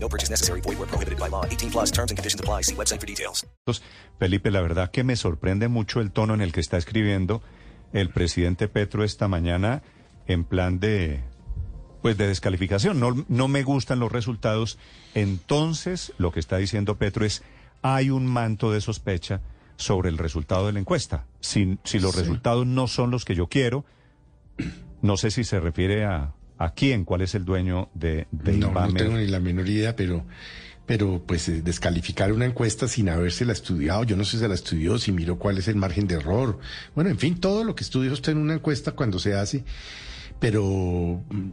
No purchase necessary. Void where prohibited by law. 18 plus terms and conditions apply. See website for details. Felipe, la verdad que me sorprende mucho el tono en el que está escribiendo el presidente Petro esta mañana en plan de pues de descalificación. No, no me gustan los resultados. Entonces, lo que está diciendo Petro es hay un manto de sospecha sobre el resultado de la encuesta. Si, si los resultados no son los que yo quiero, no sé si se refiere a, a quién, cuál es el dueño de, de No, no tengo ni la menor idea, pero, pero pues eh, descalificar una encuesta sin habérsela estudiado, yo no sé si se la estudió, si miró cuál es el margen de error. Bueno, en fin, todo lo que estudia usted en una encuesta cuando se hace, pero mm,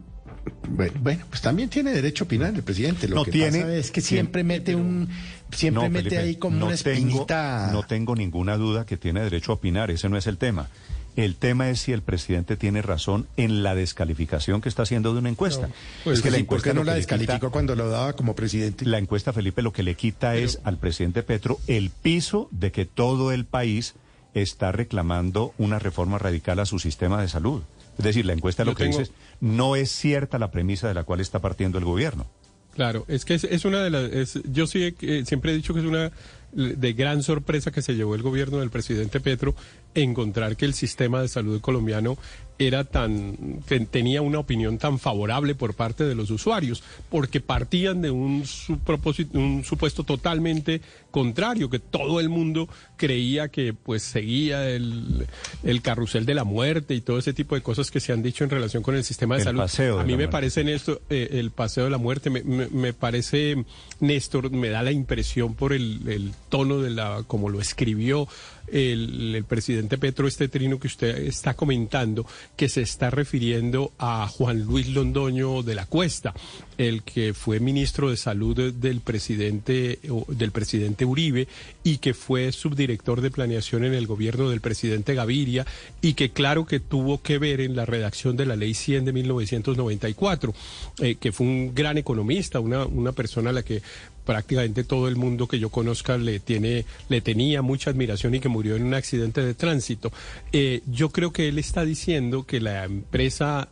bueno, pues también tiene derecho a opinar el presidente. Lo No que tiene- pasa es que tiene- siempre mete un, siempre No, mete Felipe, ahí como no una tengo- espinita. no tengo ninguna duda que tiene derecho a opinar, ese no es el tema. El tema es si el presidente tiene razón en la descalificación que está haciendo de una encuesta. Pues es que la sí, ¿por encuesta no la quita- descalificó cuando lo daba como presidente? La encuesta, Felipe, lo que le quita es al presidente Petro el piso de que todo el país está reclamando una reforma radical a su sistema de salud. Es decir, la encuesta lo que tengo- dice es, no es cierta la premisa de la cual está partiendo el gobierno. Claro, es que es, es una de las. es- yo sí eh, siempre he dicho que es una de gran sorpresa que se llevó el gobierno del presidente Petro encontrar que el sistema de salud colombiano era tan que tenía una opinión tan favorable por parte de los usuarios porque partían de un, supropósito- un supuesto totalmente contrario que todo el mundo creía que pues seguía el, el carrusel de la muerte y todo ese tipo de cosas que se han dicho en relación con el sistema de El salud. paseo de a mí me parece en esto eh, el paseo de la muerte me, me- me parece Néstor me da la impresión por el, el tono de la como lo escribió el, el Petro este trino que usted está comentando que se está refiriendo a Juan Luis Londoño de la Cuesta el que fue ministro de salud de- del presidente del presidente Uribe y que fue subdirector de planeación en el gobierno del presidente Gaviria y que claro que tuvo que ver en la redacción de la ley 100 de 1994, eh, que fue un gran economista, una, una persona a la que prácticamente todo el mundo que yo conozca le tiene le tenía mucha admiración y que murió en un accidente de tránsito. Eh, yo creo que él está diciendo que la empresa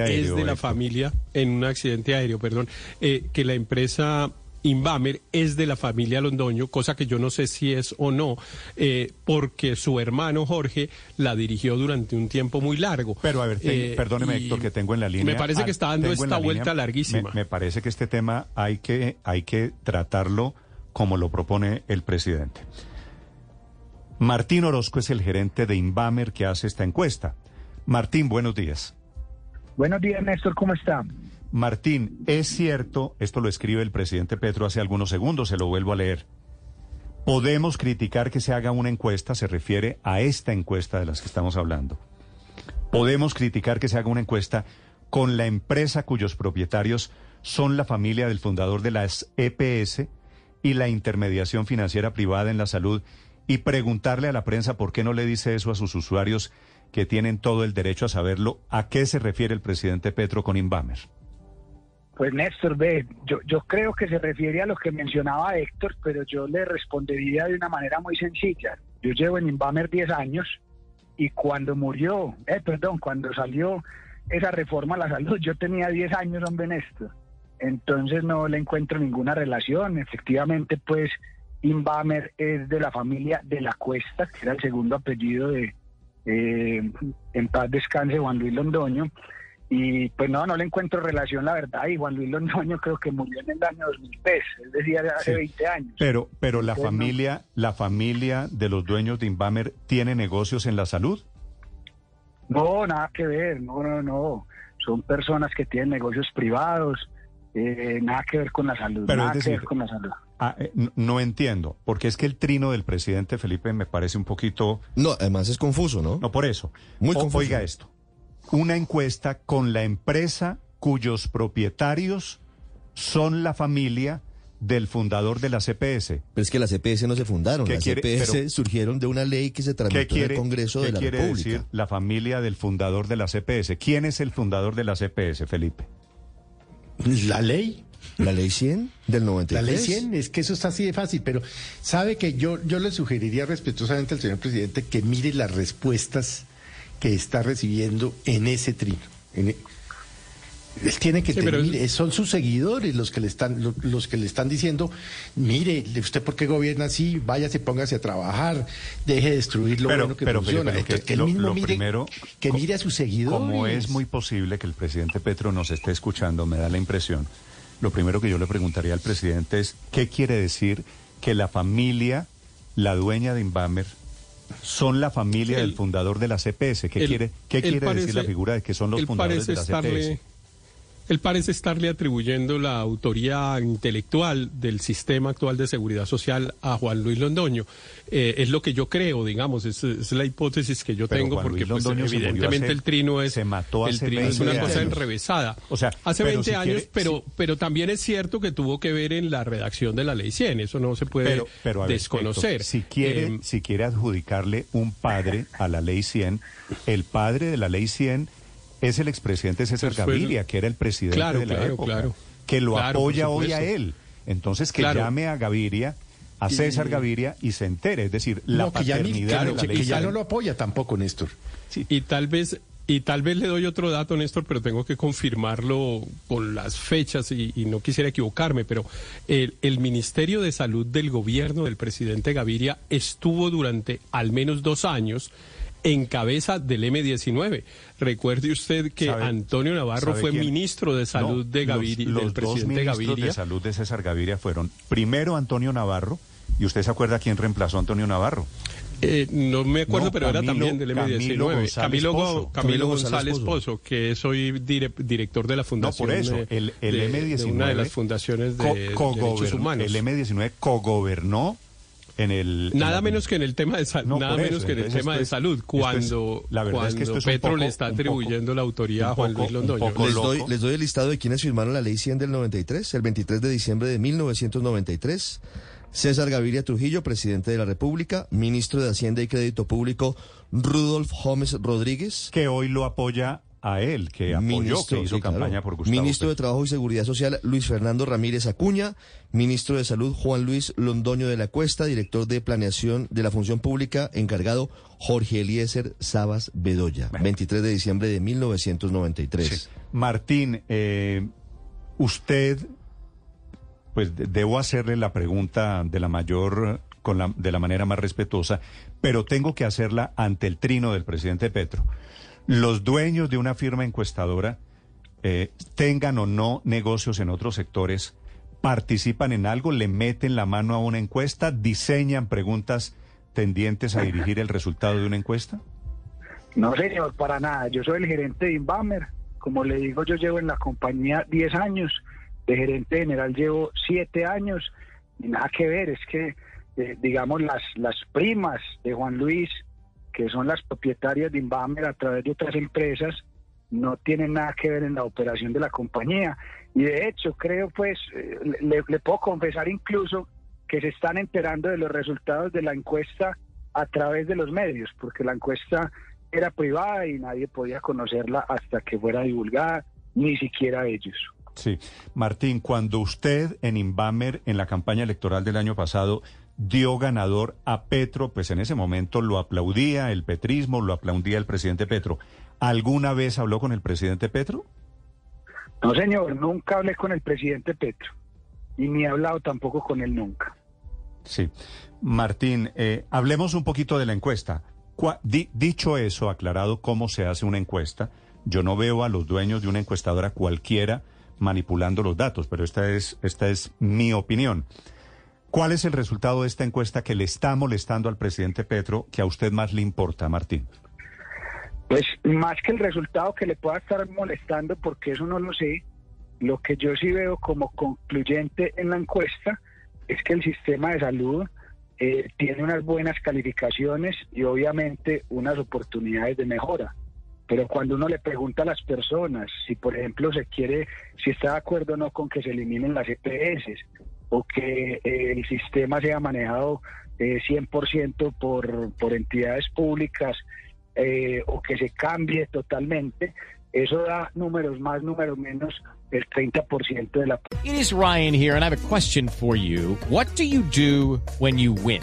aéreo, es de la familia en un accidente aéreo, perdón, eh, que la empresa Invamer es de la familia Londoño, cosa que yo no sé si es o no, eh, porque su hermano Jorge la dirigió durante un tiempo muy largo. Pero a ver, te- Eh, perdóneme Héctor que tengo en la línea. Me parece que está dando esta vuelta línea- larguísima. Me, me parece que este tema hay que, hay que tratarlo como lo propone el presidente. Martín Orozco es el gerente de Invamer que hace esta encuesta. Martín, buenos días. Buenos días, Néstor, ¿cómo está? Martín, es cierto, esto lo escribe el presidente Petro hace algunos segundos, se lo vuelvo a leer. Podemos criticar que se haga una encuesta, se refiere a esta encuesta de las que estamos hablando. Podemos criticar que se haga una encuesta con la empresa cuyos propietarios son la familia del fundador de las EPS y la intermediación financiera privada en la salud y preguntarle a la prensa por qué no le dice eso a sus usuarios que tienen todo el derecho a saberlo. ¿A qué se refiere el presidente Petro con Invamer? Pues Néstor, ve, yo, yo creo que se refiere a lo que mencionaba Héctor, pero yo le respondería de una manera muy sencilla. Yo llevo en Invamer 10 años y cuando murió, eh, perdón, cuando salió esa reforma a la salud, yo tenía 10 años, hombre Néstor. Entonces no le encuentro ninguna relación. Efectivamente, pues Invamer es de la familia de la Cuesta, que era el segundo apellido de, eh, en paz descanse, Juan Luis Londoño. Y pues no, no le encuentro relación, la verdad. Y Juan Luis Londoño creo que murió en el año 2003, es decir, hace Sí. 20 años. Pero, pero la Entonces, no. familia, la familia de los dueños de Invamer tiene negocios en la salud. No, nada que ver, no, no, no. Son personas que tienen negocios privados, eh, nada que ver con la salud, Pero es nada que ver con la salud. Ah, eh, no entiendo, porque es que el trino del presidente Felipe me parece un poquito... No, además es confuso, ¿no? No, por eso. Muy O- confuso. Oiga esto. Una encuesta con la empresa cuyos propietarios son la familia del fundador de la CPS. Pero es que las CPS no se fundaron, ¿Qué las quiere- CPS pero- surgieron de una ley que se ¿Qué tramitó en quiere, el Congreso qué de la quiere República. decir la familia del fundador de la CPS? ¿Quién es el fundador de la CPS, Felipe? La ley. La ley 100 del 93. La ley 100, es que eso está así de fácil, pero sabe que yo, yo le sugeriría respetuosamente al señor presidente que mire las respuestas que está recibiendo en ese trino. En e- él tiene que Sí, tener, pero mire, son sus seguidores los que le están lo- los que le están diciendo, mire, usted por qué gobierna así, váyase, póngase a trabajar, deje de destruir lo Pero- bueno que pero, funciona. Felipe, lo que- Entonces, que él lo- mismo lo mire, primero, que mire a sus seguidores. Como es muy posible que el presidente Petro nos esté escuchando, me da la impresión, lo primero que yo le preguntaría al presidente es, ¿qué quiere decir que la familia, la dueña de Inbamer, son la familia Él- del fundador de la CPS? ¿Qué quiere, qué decir la figura de que son los fundadores de la CPS? Él parece estarle atribuyendo la autoría intelectual del sistema actual de seguridad social a Juan Luis Londoño. Eh, es lo que yo creo, digamos, es, es la hipótesis que yo Pero tengo, Juan porque pues, evidentemente hace- el trino es se mató el trino es una 20 cosa años. enrevesada. O sea, hace pero 20 si años, quiere- pero si- pero también es cierto que tuvo que ver en la redacción de la ley 100, eso no se puede Pero, pero desconocer. Si quiere, Eh, si quiere adjudicarle un padre a la ley 100, el padre de la ley 100 es el expresidente César Pues Gaviria, que era el presidente Claro, de la claro, época, claro. que lo apoya hoy a él. Entonces que llame a Gaviria, a César Gaviria y se entere, es decir, la no, que ya, ni- paternidad que, de la que ley ya 100. no lo apoya tampoco, Néstor. Y tal vez y tal vez le doy otro dato, Néstor, pero tengo que confirmarlo con las fechas y, y no quisiera equivocarme, pero el, el Ministerio de Salud del gobierno del presidente Gaviria estuvo durante al menos dos años en cabeza del M19. Recuerde usted que ¿Sabe- Antonio Navarro sabe fue quién? ministro de Salud No, de Gaviria, los, del dos presidente ministros Gaviria. de salud de César Gaviria fueron primero Antonio Navarro, y usted se acuerda quién reemplazó a Antonio Navarro. Eh, no me acuerdo, No, pero era Camilo- también del Camilo M19. González Camilo, Pozo. Camilo Camilo González González Pozo. Que soy dire- director de la fundación. no, por eso, el, el de- M19. de una de las fundaciones de, co- de cogobern- derechos humanos. El M19 cogobernó en el. en Nada la- menos que en el tema de salud, No, nada eso, menos que en el tema de salud, es- cuando, la verdad es que esto es Petro poco- le está poco- atribuyendo la autoría a Juan poco- Luis Londoño. Les doy, les doy el listado de quienes firmaron la ley 100 del 93, el 23 de diciembre de 1993. César Gaviria Trujillo, presidente de la República, ministro de Hacienda y Crédito Público, Rudolf Gómez Rodríguez, Que hoy lo apoya a él, que apoyó, que hizo sí, claro. campaña por Gustavo. Ministro de. Trabajo y Seguridad Social, Luis Fernando Ramírez Acuña. Ministro de Salud, Juan Luis Londoño de la Cuesta. Director de Planeación de la Función Pública, encargado, Jorge Eliezer Sabas Bedoya. 23 de diciembre de 1993. Sí. Martín, eh, usted, pues de- debo hacerle la pregunta de la mayor, con la, de la manera más respetuosa, pero tengo que hacerla ante el trino del presidente Petro. Los dueños de una firma encuestadora, eh, tengan o no negocios en otros sectores, participan en algo, le meten la mano a una encuesta, diseñan preguntas tendientes a dirigir el resultado de una encuesta. No, señor, para nada. Yo soy el gerente de Inbamer. Como le digo, yo llevo en la compañía 10 años. De gerente general llevo 7 años. Y nada que ver, es que, eh, digamos, las, las primas de Juan Luis, que son las propietarias de Inbamer a través de otras empresas, no tienen nada que ver en la operación de la compañía. Y de hecho, creo, pues, eh, le, le puedo confesar incluso que se están enterando de los resultados de la encuesta a través de los medios, porque la encuesta era privada y nadie podía conocerla hasta que fuera divulgada, ni siquiera ellos. Sí. Martín, cuando usted en Inbamer, en la campaña electoral del año pasado, dio ganador a Petro, pues en ese momento lo aplaudía el petrismo, lo aplaudía el presidente Petro. ¿Alguna vez habló con el presidente Petro? No, señor, nunca hablé con el presidente Petro y ni he hablado tampoco con él nunca. Sí. Martín, eh, hablemos un poquito de la encuesta. Di- dicho eso, aclarado cómo se hace una encuesta, yo no veo a los dueños de una encuestadora cualquiera manipulando los datos, pero esta es, esta es mi opinión. ¿Cuál es el resultado de esta encuesta que le está molestando al presidente Petro, que a usted más le importa, Martín? Pues más que el resultado que le pueda estar molestando, porque eso no lo sé, lo que yo sí veo como concluyente en la encuesta es que el sistema de salud eh, tiene unas buenas calificaciones y obviamente unas oportunidades de mejora. Pero cuando uno le pregunta a las personas si, por ejemplo, se quiere, si está de acuerdo o no con que se eliminen las EPS, o que eh, el sistema sea manejado eh, 100% por, por entidades públicas eh, o que se cambie totalmente, eso da números más, números menos, el 30% de la... It is Ryan here, and I have a question for you. What do you do when you win?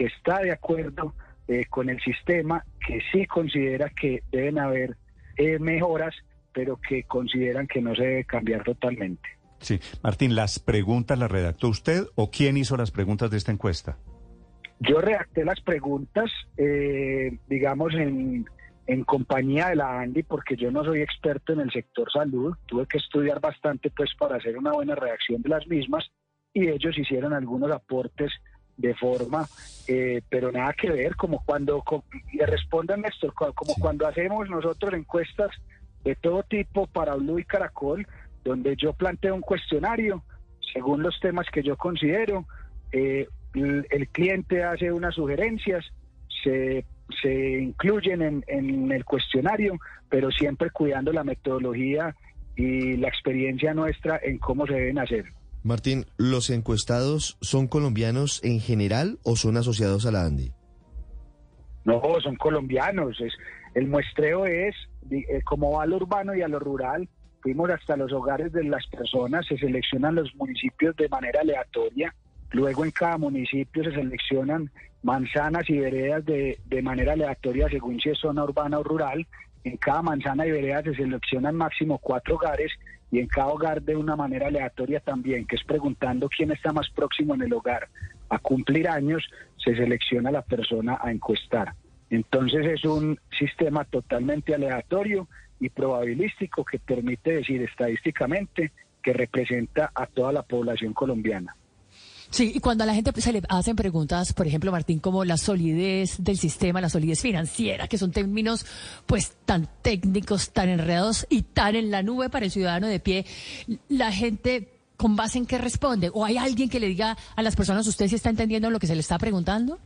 que está de acuerdo eh, con el sistema, que sí considera que deben haber eh, mejoras, pero que consideran que no se debe cambiar totalmente. Sí, Martín, ¿las preguntas las redactó usted o quién hizo las preguntas de esta encuesta? Yo redacté las preguntas, eh, digamos, en, en compañía de la Andy, porque yo no soy experto en el sector salud, tuve que estudiar bastante pues para hacer una buena redacción de las mismas y ellos hicieron algunos aportes de forma, eh, pero nada que ver, como cuando, co- le respondo a Néstor, co- como cuando hacemos nosotros encuestas de todo tipo para Blue y Caracol, donde yo planteo un cuestionario según los temas que yo considero, eh, el, el cliente hace unas sugerencias, se, se incluyen en, en el cuestionario, pero siempre cuidando la metodología y la experiencia nuestra en cómo se deben hacer. Martín, ¿los encuestados son colombianos en general o son asociados a la ANDI? No, son colombianos. Es, el muestreo es eh, como va a lo urbano y a lo rural. Fuimos hasta los hogares de las personas, se seleccionan los municipios de manera aleatoria. Luego en cada municipio se seleccionan manzanas y veredas de, de manera aleatoria según si es zona urbana o rural. En cada manzana y vereda se seleccionan máximo cuatro hogares y en cada hogar de una manera aleatoria también, que es preguntando quién está más próximo en el hogar a cumplir años, se selecciona la persona a encuestar. Entonces es un sistema totalmente aleatorio y probabilístico que permite decir estadísticamente que representa a toda la población colombiana. Sí, y cuando a la gente se le hacen preguntas, por ejemplo, Martín, como la solidez del sistema, la solidez financiera, que son términos pues tan técnicos, tan enredados y tan en la nube para el ciudadano de pie, la gente con base en qué responde? ¿O hay alguien que le diga a las personas, usted sí está entendiendo lo que se le está preguntando?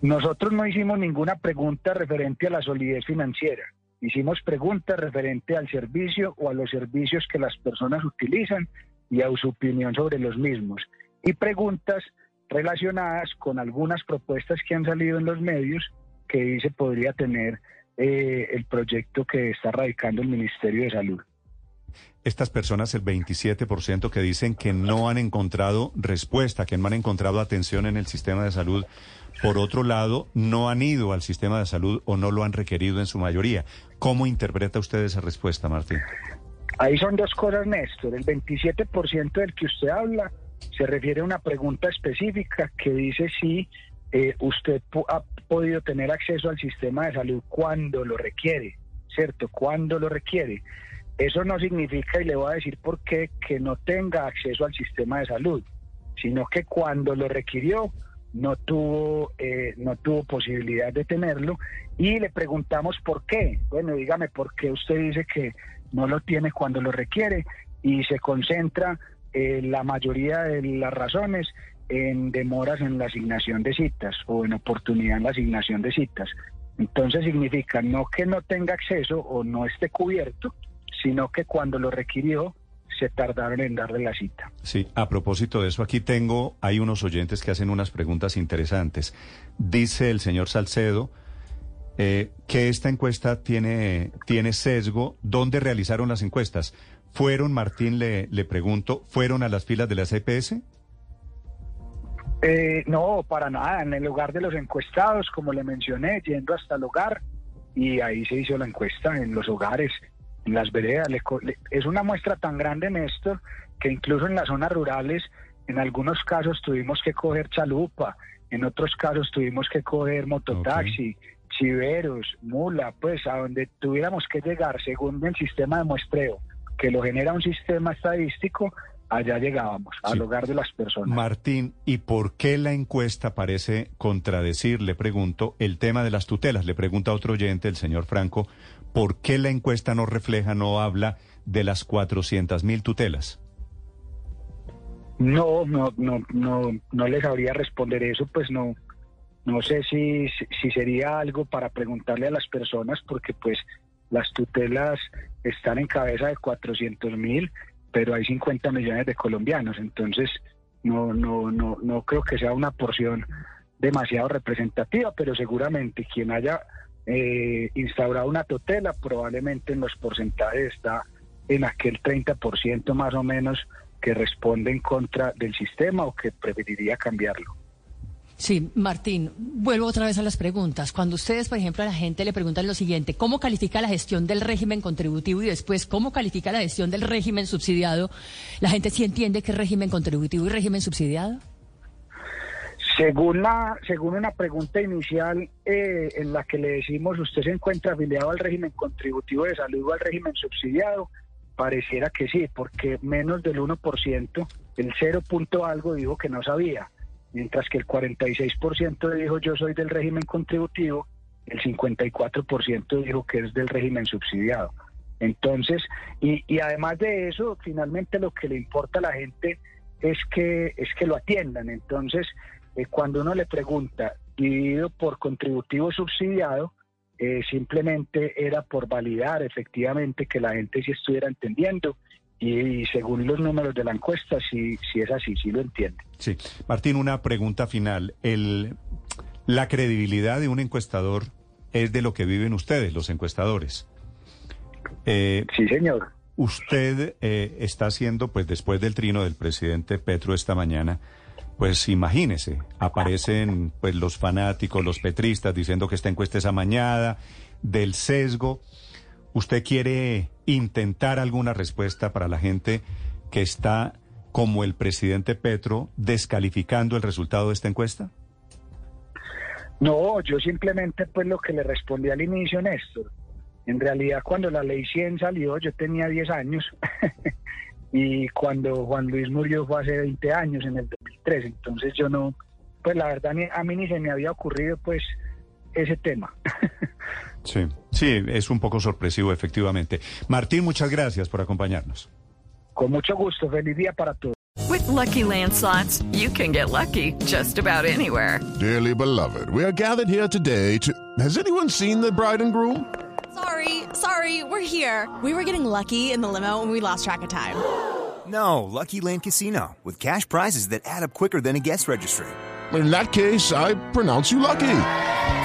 Nosotros no hicimos ninguna pregunta referente a la solidez financiera. Hicimos preguntas referente al servicio o a los servicios que las personas utilizan y a su opinión sobre los mismos. Y preguntas relacionadas con algunas propuestas que han salido en los medios que dice podría tener eh, el proyecto que está radicando el Ministerio de Salud. Estas personas, el 27% que dicen que no han encontrado respuesta, que no han encontrado atención en el sistema de salud, por otro lado, no han ido al sistema de salud o no lo han requerido en su mayoría. ¿Cómo interpreta usted esa respuesta, Martín? Ahí son dos cosas, Néstor. El 27% del que usted habla se refiere a una pregunta específica que dice si eh, usted ha podido tener acceso al sistema de salud cuando lo requiere, ¿cierto? Cuando lo requiere. Eso no significa, y le voy a decir por qué, que no tenga acceso al sistema de salud, sino que cuando lo requirió no tuvo, eh, no tuvo posibilidad de tenerlo y le preguntamos por qué. Bueno, dígame por qué usted dice que no lo tiene cuando lo requiere y se concentra eh, la mayoría de las razones en demoras en la asignación de citas o en oportunidad en la asignación de citas. Entonces significa no que no tenga acceso o no esté cubierto, sino que cuando lo requirió se tardaron en darle la cita. Sí, a propósito de eso, aquí tengo, hay unos oyentes que hacen unas preguntas interesantes. Dice el señor Salcedo eh, que esta encuesta tiene, tiene sesgo. ¿Dónde realizaron las encuestas? ¿Fueron, Martín, le, le pregunto, fueron a las filas de las EPS? Eh, no, para nada. En el hogar de los encuestados, como le mencioné, yendo hasta el hogar y ahí se hizo la encuesta en los hogares, en las veredas. Le co- le- es una muestra tan grande, Néstor, que incluso en las zonas rurales, en algunos casos tuvimos que coger chalupa, en otros casos tuvimos que coger mototaxi, chiveros, mula, pues a donde tuviéramos que llegar según el sistema de muestreo, que lo genera un sistema estadístico, allá llegábamos, al hogar de las personas. Martín, ¿y por qué la encuesta parece contradecir, le pregunto, el tema de las tutelas? Le pregunta a otro oyente, el señor Franco, ¿por qué la encuesta no refleja, no habla de las 400 mil tutelas? No, no, no, no, no les sabría responder eso, pues no, no sé si, si sería algo para preguntarle a las personas, porque pues las tutelas están en cabeza de 400 mil, pero hay 50 millones de colombianos, entonces no, no, no, no creo que sea una porción demasiado representativa, pero seguramente quien haya eh, instaurado una tutela probablemente en los porcentajes está en aquel 30% más o menos que responde en contra del sistema o que preferiría cambiarlo. Sí, Martín, vuelvo otra vez a las preguntas. Cuando ustedes, por ejemplo, a la gente le preguntan lo siguiente, ¿cómo califica la gestión del régimen contributivo y después cómo califica la gestión del régimen subsidiado? ¿La gente sí entiende qué es régimen contributivo y régimen subsidiado? Según, la, según una pregunta inicial eh, en la que le decimos, ¿usted se encuentra afiliado al régimen contributivo de salud o al régimen subsidiado? Pareciera que sí, porque menos del 1%, el 0 punto algo dijo que no sabía, mientras que el 46% dijo yo soy del régimen contributivo, el 54% dijo que es del régimen subsidiado. Entonces, y, además de eso, finalmente lo que le importa a la gente es que, es que lo atiendan. Entonces, eh, cuando uno le pregunta, dividido por contributivo subsidiado, eh, simplemente era por validar efectivamente que la gente sí estuviera entendiendo y, según los números de la encuesta, sí, sí es así, sí lo entiende. Sí. Martín, una pregunta final. El, la credibilidad de un encuestador es de lo que viven ustedes, los encuestadores. Eh, sí, señor. Usted eh, está haciendo, pues después del trino del presidente Petro esta mañana, pues imagínese, aparecen pues los fanáticos, los petristas diciendo que esta encuesta es amañada, del sesgo. ¿Usted quiere intentar alguna respuesta para la gente que está, como el presidente Petro, descalificando el resultado de esta encuesta? No, yo simplemente pues lo que le respondí al inicio, Néstor. En realidad cuando la ley 100 salió yo tenía 10 años y cuando Juan Luis murió fue hace 20 años, en el 2003. Entonces yo no, pues la verdad a mí ni se me había ocurrido pues ese tema. Sí, sí, es un poco sorpresivo, efectivamente. Martín, muchas gracias por acompañarnos. Con mucho gusto, feliz día para todos. With Lucky Land slots, you can get lucky just about anywhere. Dearly beloved, we are gathered here today to. Has anyone seen the bride and groom? Sorry, sorry, we're here. We were getting lucky in the limo and we lost track of time. No, Lucky Land Casino, with cash prizes that add up quicker than a guest registry. In that case, I pronounce you lucky.